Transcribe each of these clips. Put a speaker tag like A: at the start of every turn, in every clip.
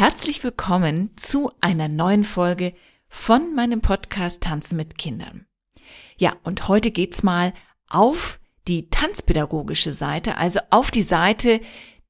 A: Herzlich willkommen zu einer neuen Folge von meinem Podcast Tanzen mit Kindern. Ja, und heute geht's mal auf die tanzpädagogische Seite, also auf die Seite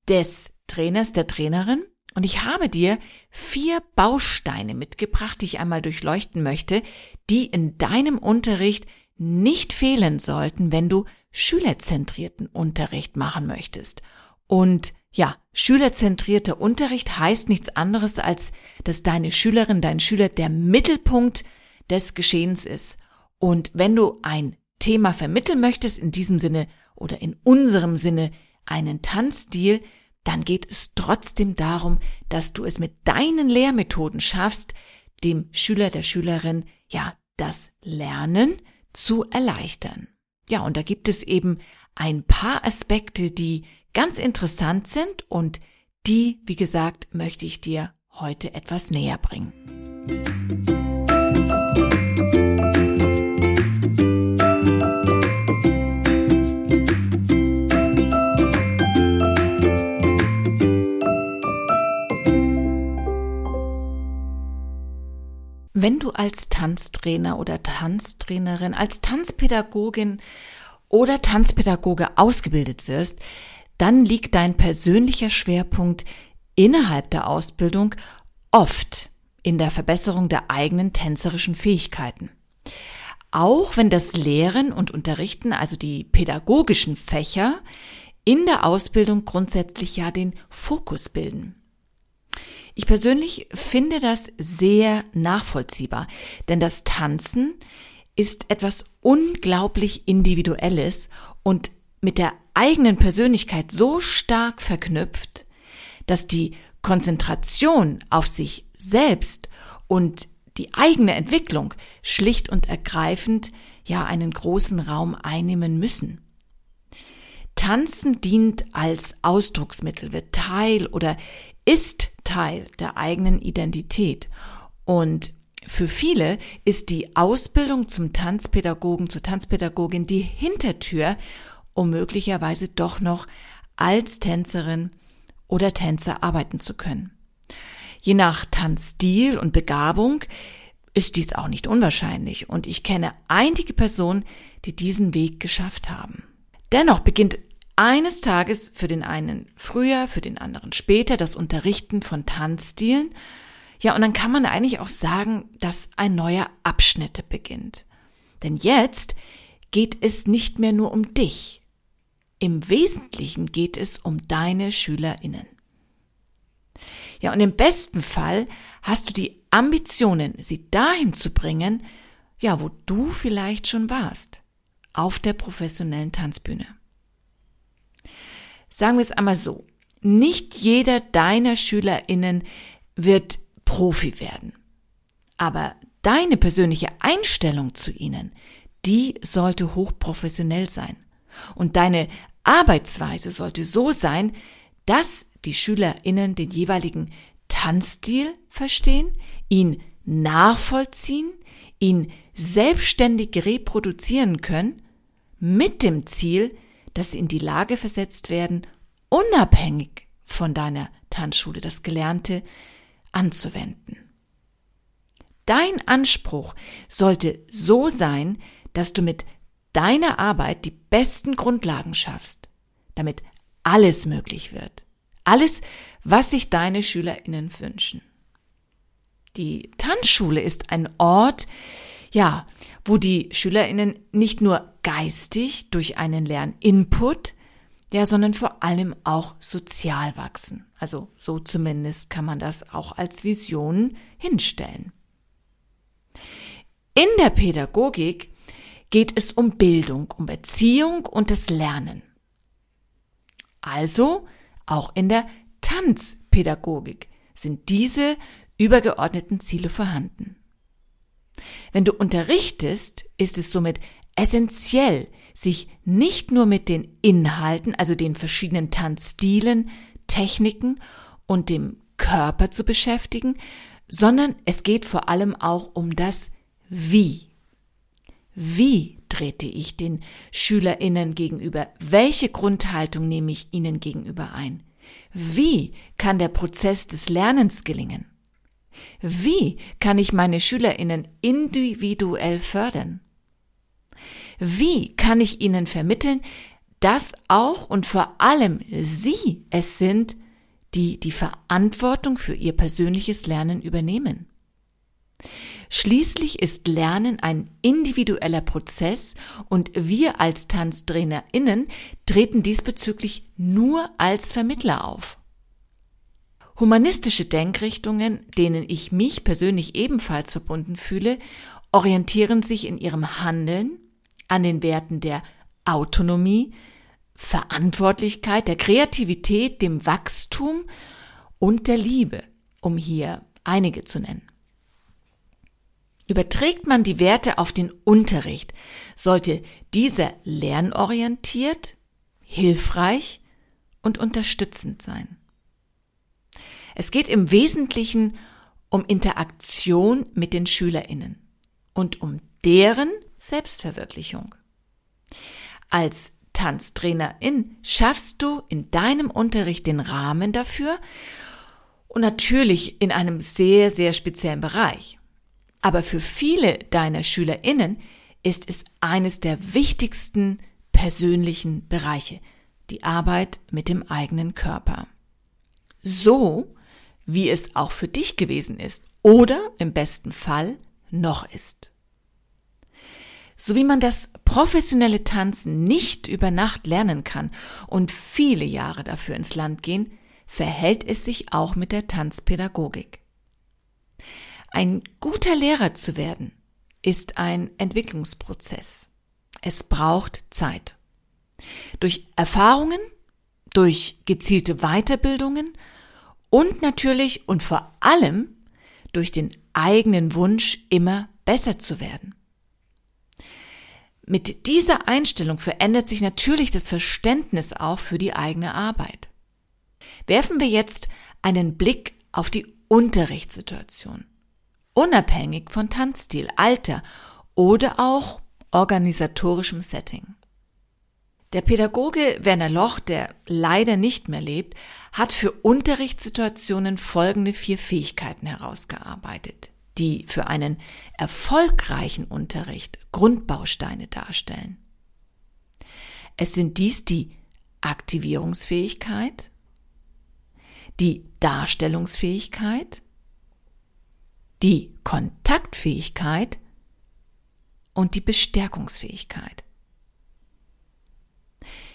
A: des Trainers, der Trainerin. Und ich habe dir vier Bausteine mitgebracht, die ich einmal durchleuchten möchte, die in deinem Unterricht nicht fehlen sollten, wenn du schülerzentrierten Unterricht machen möchtest. Und ja, schülerzentrierter Unterricht heißt nichts anderes, als dass deine Schülerin, dein Schüler der Mittelpunkt des Geschehens ist. Und wenn du ein Thema vermitteln möchtest, in diesem Sinne oder in unserem Sinne einen Tanzstil, dann geht es trotzdem darum, dass du es mit deinen Lehrmethoden schaffst, dem Schüler, der Schülerin, ja, das Lernen zu erleichtern. Ja, und da gibt es eben ein paar Aspekte, die ganz interessant sind und die, wie gesagt, möchte ich dir heute etwas näher bringen. Wenn du als Tanztrainer oder Tanztrainerin, als Tanzpädagogin oder Tanzpädagoge ausgebildet wirst, dann liegt dein persönlicher Schwerpunkt innerhalb der Ausbildung oft in der Verbesserung der eigenen tänzerischen Fähigkeiten. Auch wenn das Lehren und Unterrichten, also die pädagogischen Fächer, in der Ausbildung grundsätzlich ja den Fokus bilden. Ich persönlich finde das sehr nachvollziehbar, denn das Tanzen ist etwas unglaublich Individuelles und mit der eigenen Persönlichkeit so stark verknüpft, dass die Konzentration auf sich selbst und die eigene Entwicklung schlicht und ergreifend ja einen großen Raum einnehmen müssen. Tanzen dient als Ausdrucksmittel, wird Teil oder ist Teil der eigenen Identität. Und für viele ist die Ausbildung zum Tanzpädagogen, zur Tanzpädagogin die Hintertür um möglicherweise doch noch als Tänzerin oder Tänzer arbeiten zu können. Je nach Tanzstil und Begabung ist dies auch nicht unwahrscheinlich und ich kenne einige Personen, die diesen Weg geschafft haben. Dennoch beginnt eines Tages für den einen früher, für den anderen später das Unterrichten von Tanzstilen. Ja, und dann kann man eigentlich auch sagen, dass ein neuer Abschnitt beginnt. Denn jetzt geht es nicht mehr nur um dich, im Wesentlichen geht es um deine SchülerInnen. Ja, und im besten Fall hast du die Ambitionen, sie dahin zu bringen, ja, wo du vielleicht schon warst, auf der professionellen Tanzbühne. Sagen wir es einmal so. Nicht jeder deiner SchülerInnen wird Profi werden. Aber deine persönliche Einstellung zu ihnen, die sollte hochprofessionell sein. Und deine Arbeitsweise sollte so sein, dass die SchülerInnen den jeweiligen Tanzstil verstehen, ihn nachvollziehen, ihn selbstständig reproduzieren können, mit dem Ziel, dass sie in die Lage versetzt werden, unabhängig von deiner Tanzschule das Gelernte anzuwenden. Dein Anspruch sollte so sein, dass du mit deiner Arbeit die besten Grundlagen schaffst, damit alles möglich wird. Alles, was sich deine SchülerInnen wünschen. Die Tanzschule ist ein Ort, ja, wo die SchülerInnen nicht nur geistig durch einen Lerninput, ja, sondern vor allem auch sozial wachsen. Also so zumindest kann man das auch als Vision hinstellen. In der Pädagogik geht es um Bildung, um Erziehung und das Lernen. Also auch in der Tanzpädagogik sind diese übergeordneten Ziele vorhanden. Wenn du unterrichtest, ist es somit essentiell, sich nicht nur mit den Inhalten, also den verschiedenen Tanzstilen, Techniken und dem Körper zu beschäftigen, sondern es geht vor allem auch um das Wie. Wie trete ich den SchülerInnen gegenüber? Welche Grundhaltung nehme ich ihnen gegenüber ein? Wie kann der Prozess des Lernens gelingen? Wie kann ich meine Schülerinnen individuell fördern? Wie kann ich ihnen vermitteln, dass auch und vor allem sie es sind, die die Verantwortung für ihr persönliches Lernen übernehmen? Schließlich ist Lernen ein individueller Prozess und wir als TanztrainerInnen treten diesbezüglich nur als Vermittler auf. Humanistische Denkrichtungen, denen ich mich persönlich ebenfalls verbunden fühle, orientieren sich in ihrem Handeln an den Werten der Autonomie, Verantwortlichkeit, der Kreativität, dem Wachstum und der Liebe, um hier einige zu nennen. Überträgt man die Werte auf den Unterricht, sollte dieser lernorientiert, hilfreich und unterstützend sein. Es geht im Wesentlichen um Interaktion mit den Schülerinnen und um deren Selbstverwirklichung. Als Tanztrainerin schaffst du in deinem Unterricht den Rahmen dafür und natürlich in einem sehr, sehr speziellen Bereich. Aber für viele deiner Schülerinnen ist es eines der wichtigsten persönlichen Bereiche, die Arbeit mit dem eigenen Körper. So wie es auch für dich gewesen ist oder im besten Fall noch ist. So wie man das professionelle Tanzen nicht über Nacht lernen kann und viele Jahre dafür ins Land gehen, verhält es sich auch mit der Tanzpädagogik. Ein guter Lehrer zu werden ist ein Entwicklungsprozess. Es braucht Zeit. Durch Erfahrungen, durch gezielte Weiterbildungen und natürlich und vor allem durch den eigenen Wunsch, immer besser zu werden. Mit dieser Einstellung verändert sich natürlich das Verständnis auch für die eigene Arbeit. Werfen wir jetzt einen Blick auf die Unterrichtssituation. Unabhängig von Tanzstil, Alter oder auch organisatorischem Setting. Der Pädagoge Werner Loch, der leider nicht mehr lebt, hat für Unterrichtssituationen folgende vier Fähigkeiten herausgearbeitet, die für einen erfolgreichen Unterricht Grundbausteine darstellen. Es sind dies die Aktivierungsfähigkeit, die Darstellungsfähigkeit, die Kontaktfähigkeit und die Bestärkungsfähigkeit.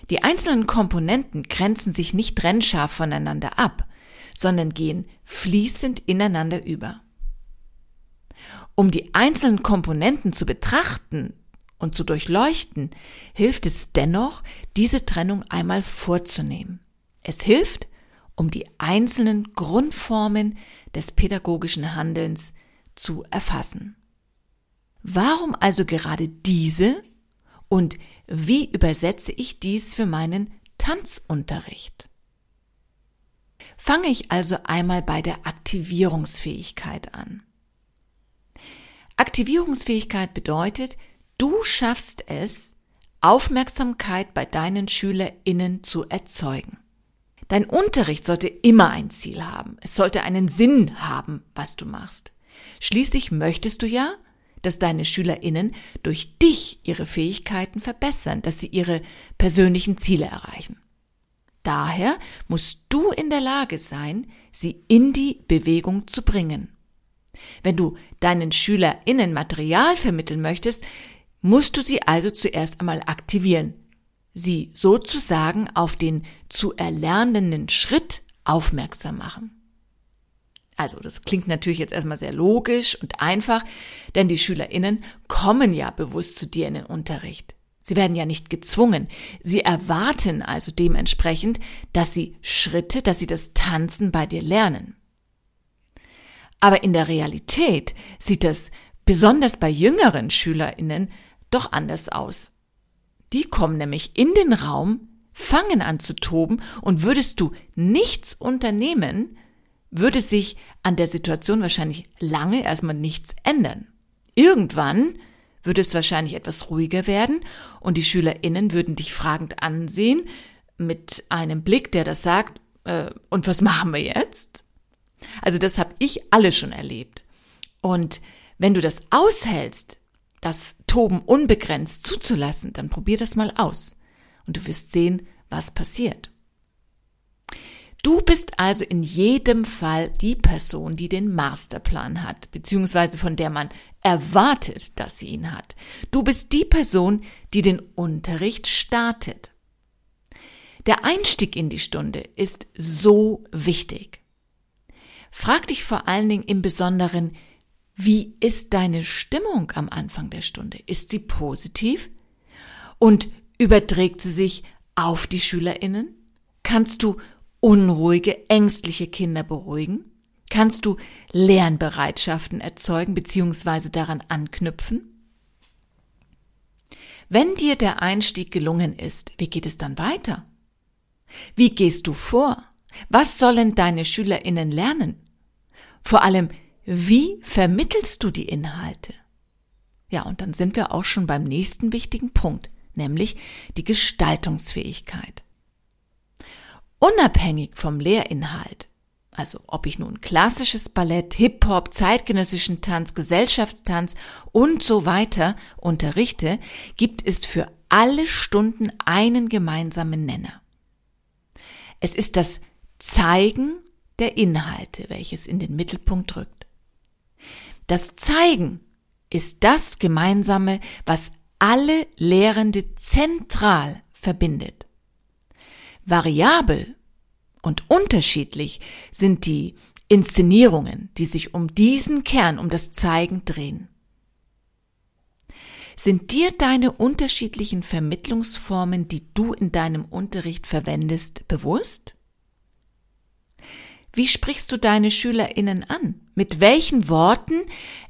A: Die einzelnen Komponenten grenzen sich nicht trennscharf voneinander ab, sondern gehen fließend ineinander über. Um die einzelnen Komponenten zu betrachten und zu durchleuchten, hilft es dennoch, diese Trennung einmal vorzunehmen. Es hilft, um die einzelnen Grundformen des pädagogischen Handelns zu erfassen. Warum also gerade diese und wie übersetze ich dies für meinen Tanzunterricht? Fange ich also einmal bei der Aktivierungsfähigkeit an. Aktivierungsfähigkeit bedeutet, du schaffst es, Aufmerksamkeit bei deinen SchülerInnen zu erzeugen. Dein Unterricht sollte immer ein Ziel haben. Es sollte einen Sinn haben, was du machst. Schließlich möchtest du ja, dass deine SchülerInnen durch dich ihre Fähigkeiten verbessern, dass sie ihre persönlichen Ziele erreichen. Daher musst du in der Lage sein, sie in die Bewegung zu bringen. Wenn du deinen SchülerInnen Material vermitteln möchtest, musst du sie also zuerst einmal aktivieren, sie sozusagen auf den zu erlernenden Schritt aufmerksam machen. Also das klingt natürlich jetzt erstmal sehr logisch und einfach, denn die Schülerinnen kommen ja bewusst zu dir in den Unterricht. Sie werden ja nicht gezwungen. Sie erwarten also dementsprechend, dass sie Schritte, dass sie das Tanzen bei dir lernen. Aber in der Realität sieht das besonders bei jüngeren Schülerinnen doch anders aus. Die kommen nämlich in den Raum, fangen an zu toben und würdest du nichts unternehmen, würde sich an der Situation wahrscheinlich lange erstmal nichts ändern. Irgendwann würde es wahrscheinlich etwas ruhiger werden und die SchülerInnen würden dich fragend ansehen mit einem Blick, der das sagt, äh, und was machen wir jetzt? Also das habe ich alles schon erlebt. Und wenn du das aushältst, das Toben unbegrenzt zuzulassen, dann probier das mal aus. Und du wirst sehen, was passiert. Du bist also in jedem Fall die Person, die den Masterplan hat, beziehungsweise von der man erwartet, dass sie ihn hat. Du bist die Person, die den Unterricht startet. Der Einstieg in die Stunde ist so wichtig. Frag dich vor allen Dingen im Besonderen, wie ist deine Stimmung am Anfang der Stunde? Ist sie positiv? Und überträgt sie sich auf die Schülerinnen? Kannst du unruhige, ängstliche Kinder beruhigen? Kannst du Lernbereitschaften erzeugen bzw. daran anknüpfen? Wenn dir der Einstieg gelungen ist, wie geht es dann weiter? Wie gehst du vor? Was sollen deine Schülerinnen lernen? Vor allem, wie vermittelst du die Inhalte? Ja, und dann sind wir auch schon beim nächsten wichtigen Punkt, nämlich die Gestaltungsfähigkeit. Unabhängig vom Lehrinhalt, also ob ich nun klassisches Ballett, Hip-Hop, zeitgenössischen Tanz, Gesellschaftstanz und so weiter unterrichte, gibt es für alle Stunden einen gemeinsamen Nenner. Es ist das Zeigen der Inhalte, welches in den Mittelpunkt rückt. Das Zeigen ist das Gemeinsame, was alle Lehrende zentral verbindet. Variabel und unterschiedlich sind die Inszenierungen, die sich um diesen Kern, um das Zeigen drehen. Sind dir deine unterschiedlichen Vermittlungsformen, die du in deinem Unterricht verwendest, bewusst? Wie sprichst du deine Schülerinnen an? Mit welchen Worten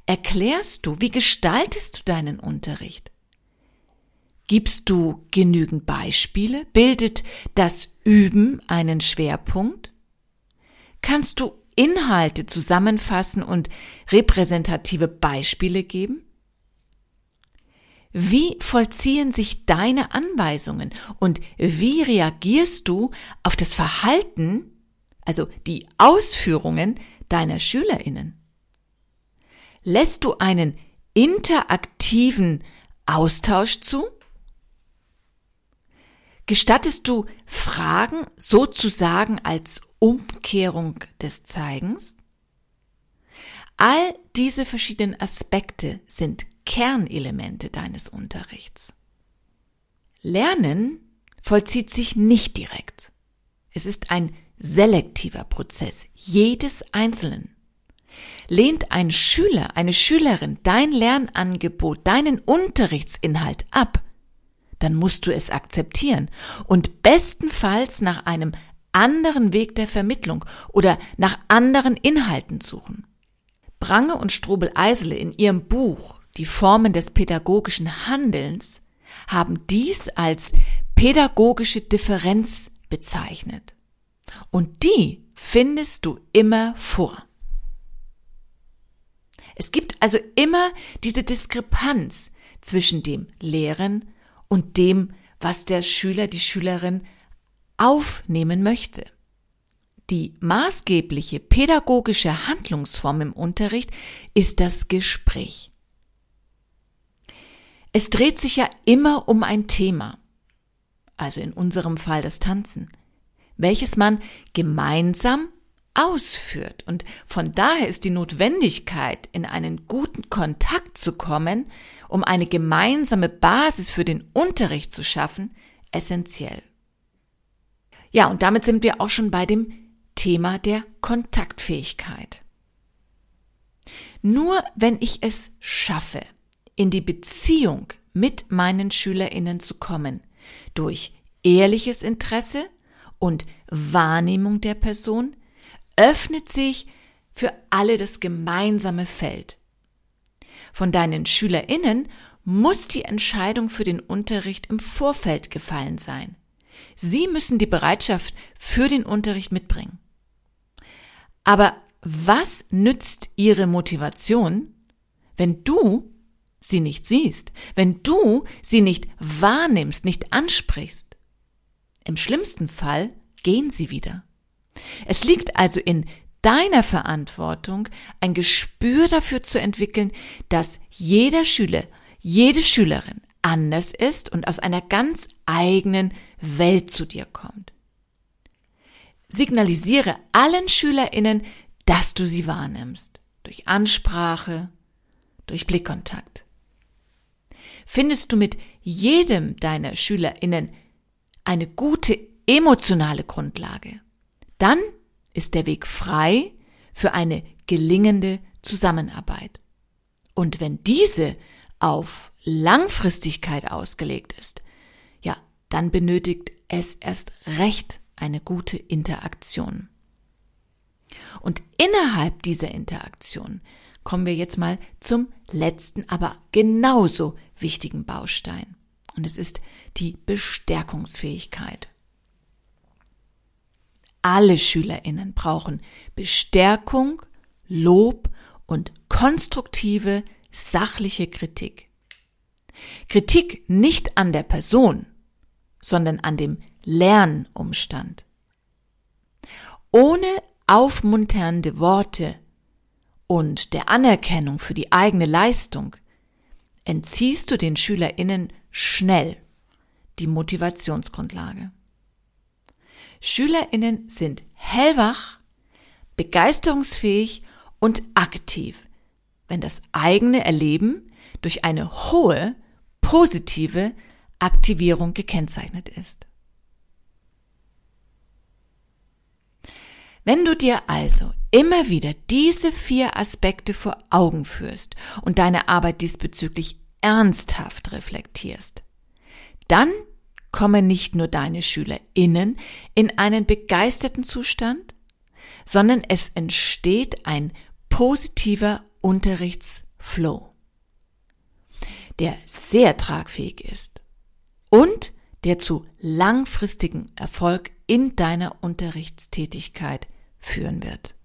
A: erklärst du? Wie gestaltest du deinen Unterricht? Gibst du genügend Beispiele? Bildet das Üben einen Schwerpunkt? Kannst du Inhalte zusammenfassen und repräsentative Beispiele geben? Wie vollziehen sich deine Anweisungen und wie reagierst du auf das Verhalten also die Ausführungen deiner Schülerinnen? Lässt du einen interaktiven Austausch zu? Gestattest du Fragen sozusagen als Umkehrung des Zeigens? All diese verschiedenen Aspekte sind Kernelemente deines Unterrichts. Lernen vollzieht sich nicht direkt. Es ist ein selektiver Prozess jedes Einzelnen. Lehnt ein Schüler, eine Schülerin dein Lernangebot, deinen Unterrichtsinhalt ab, dann musst du es akzeptieren und bestenfalls nach einem anderen Weg der Vermittlung oder nach anderen Inhalten suchen. Brange und Strobel-Eisele in ihrem Buch Die Formen des pädagogischen Handelns haben dies als pädagogische Differenz bezeichnet. Und die findest du immer vor. Es gibt also immer diese Diskrepanz zwischen dem Lehren und dem, was der Schüler, die Schülerin aufnehmen möchte. Die maßgebliche pädagogische Handlungsform im Unterricht ist das Gespräch. Es dreht sich ja immer um ein Thema, also in unserem Fall das Tanzen welches man gemeinsam ausführt. Und von daher ist die Notwendigkeit, in einen guten Kontakt zu kommen, um eine gemeinsame Basis für den Unterricht zu schaffen, essentiell. Ja, und damit sind wir auch schon bei dem Thema der Kontaktfähigkeit. Nur wenn ich es schaffe, in die Beziehung mit meinen Schülerinnen zu kommen, durch ehrliches Interesse, und Wahrnehmung der Person öffnet sich für alle das gemeinsame Feld. Von deinen Schülerinnen muss die Entscheidung für den Unterricht im Vorfeld gefallen sein. Sie müssen die Bereitschaft für den Unterricht mitbringen. Aber was nützt ihre Motivation, wenn du sie nicht siehst, wenn du sie nicht wahrnimmst, nicht ansprichst? Im schlimmsten Fall gehen sie wieder. Es liegt also in deiner Verantwortung, ein Gespür dafür zu entwickeln, dass jeder Schüler, jede Schülerin anders ist und aus einer ganz eigenen Welt zu dir kommt. Signalisiere allen Schülerinnen, dass du sie wahrnimmst. Durch Ansprache, durch Blickkontakt. Findest du mit jedem deiner Schülerinnen eine gute emotionale Grundlage, dann ist der Weg frei für eine gelingende Zusammenarbeit. Und wenn diese auf Langfristigkeit ausgelegt ist, ja, dann benötigt es erst recht eine gute Interaktion. Und innerhalb dieser Interaktion kommen wir jetzt mal zum letzten, aber genauso wichtigen Baustein. Und es ist die Bestärkungsfähigkeit. Alle Schülerinnen brauchen Bestärkung, Lob und konstruktive, sachliche Kritik. Kritik nicht an der Person, sondern an dem Lernumstand. Ohne aufmunternde Worte und der Anerkennung für die eigene Leistung entziehst du den Schülerinnen schnell die Motivationsgrundlage. Schülerinnen sind hellwach, begeisterungsfähig und aktiv, wenn das eigene Erleben durch eine hohe positive Aktivierung gekennzeichnet ist. Wenn du dir also immer wieder diese vier Aspekte vor Augen führst und deine Arbeit diesbezüglich ernsthaft reflektierst, dann kommen nicht nur deine SchülerInnen in einen begeisterten Zustand, sondern es entsteht ein positiver Unterrichtsflow, der sehr tragfähig ist und der zu langfristigem Erfolg in deiner Unterrichtstätigkeit führen wird.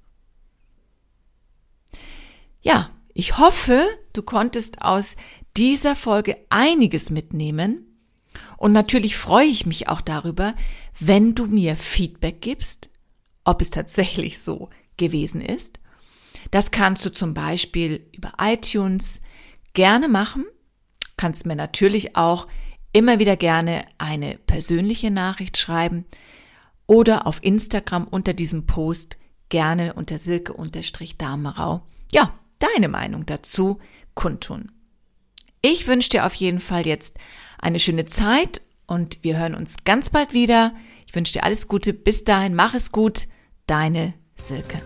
A: Ja, ich hoffe, du konntest aus dieser Folge einiges mitnehmen. Und natürlich freue ich mich auch darüber, wenn du mir Feedback gibst, ob es tatsächlich so gewesen ist. Das kannst du zum Beispiel über iTunes gerne machen. Kannst mir natürlich auch immer wieder gerne eine persönliche Nachricht schreiben oder auf Instagram unter diesem Post gerne unter Silke-Damerau. Ja, deine Meinung dazu kundtun. Ich wünsche dir auf jeden Fall jetzt eine schöne Zeit und wir hören uns ganz bald wieder. Ich wünsche dir alles Gute. Bis dahin, mach es gut. Deine Silke.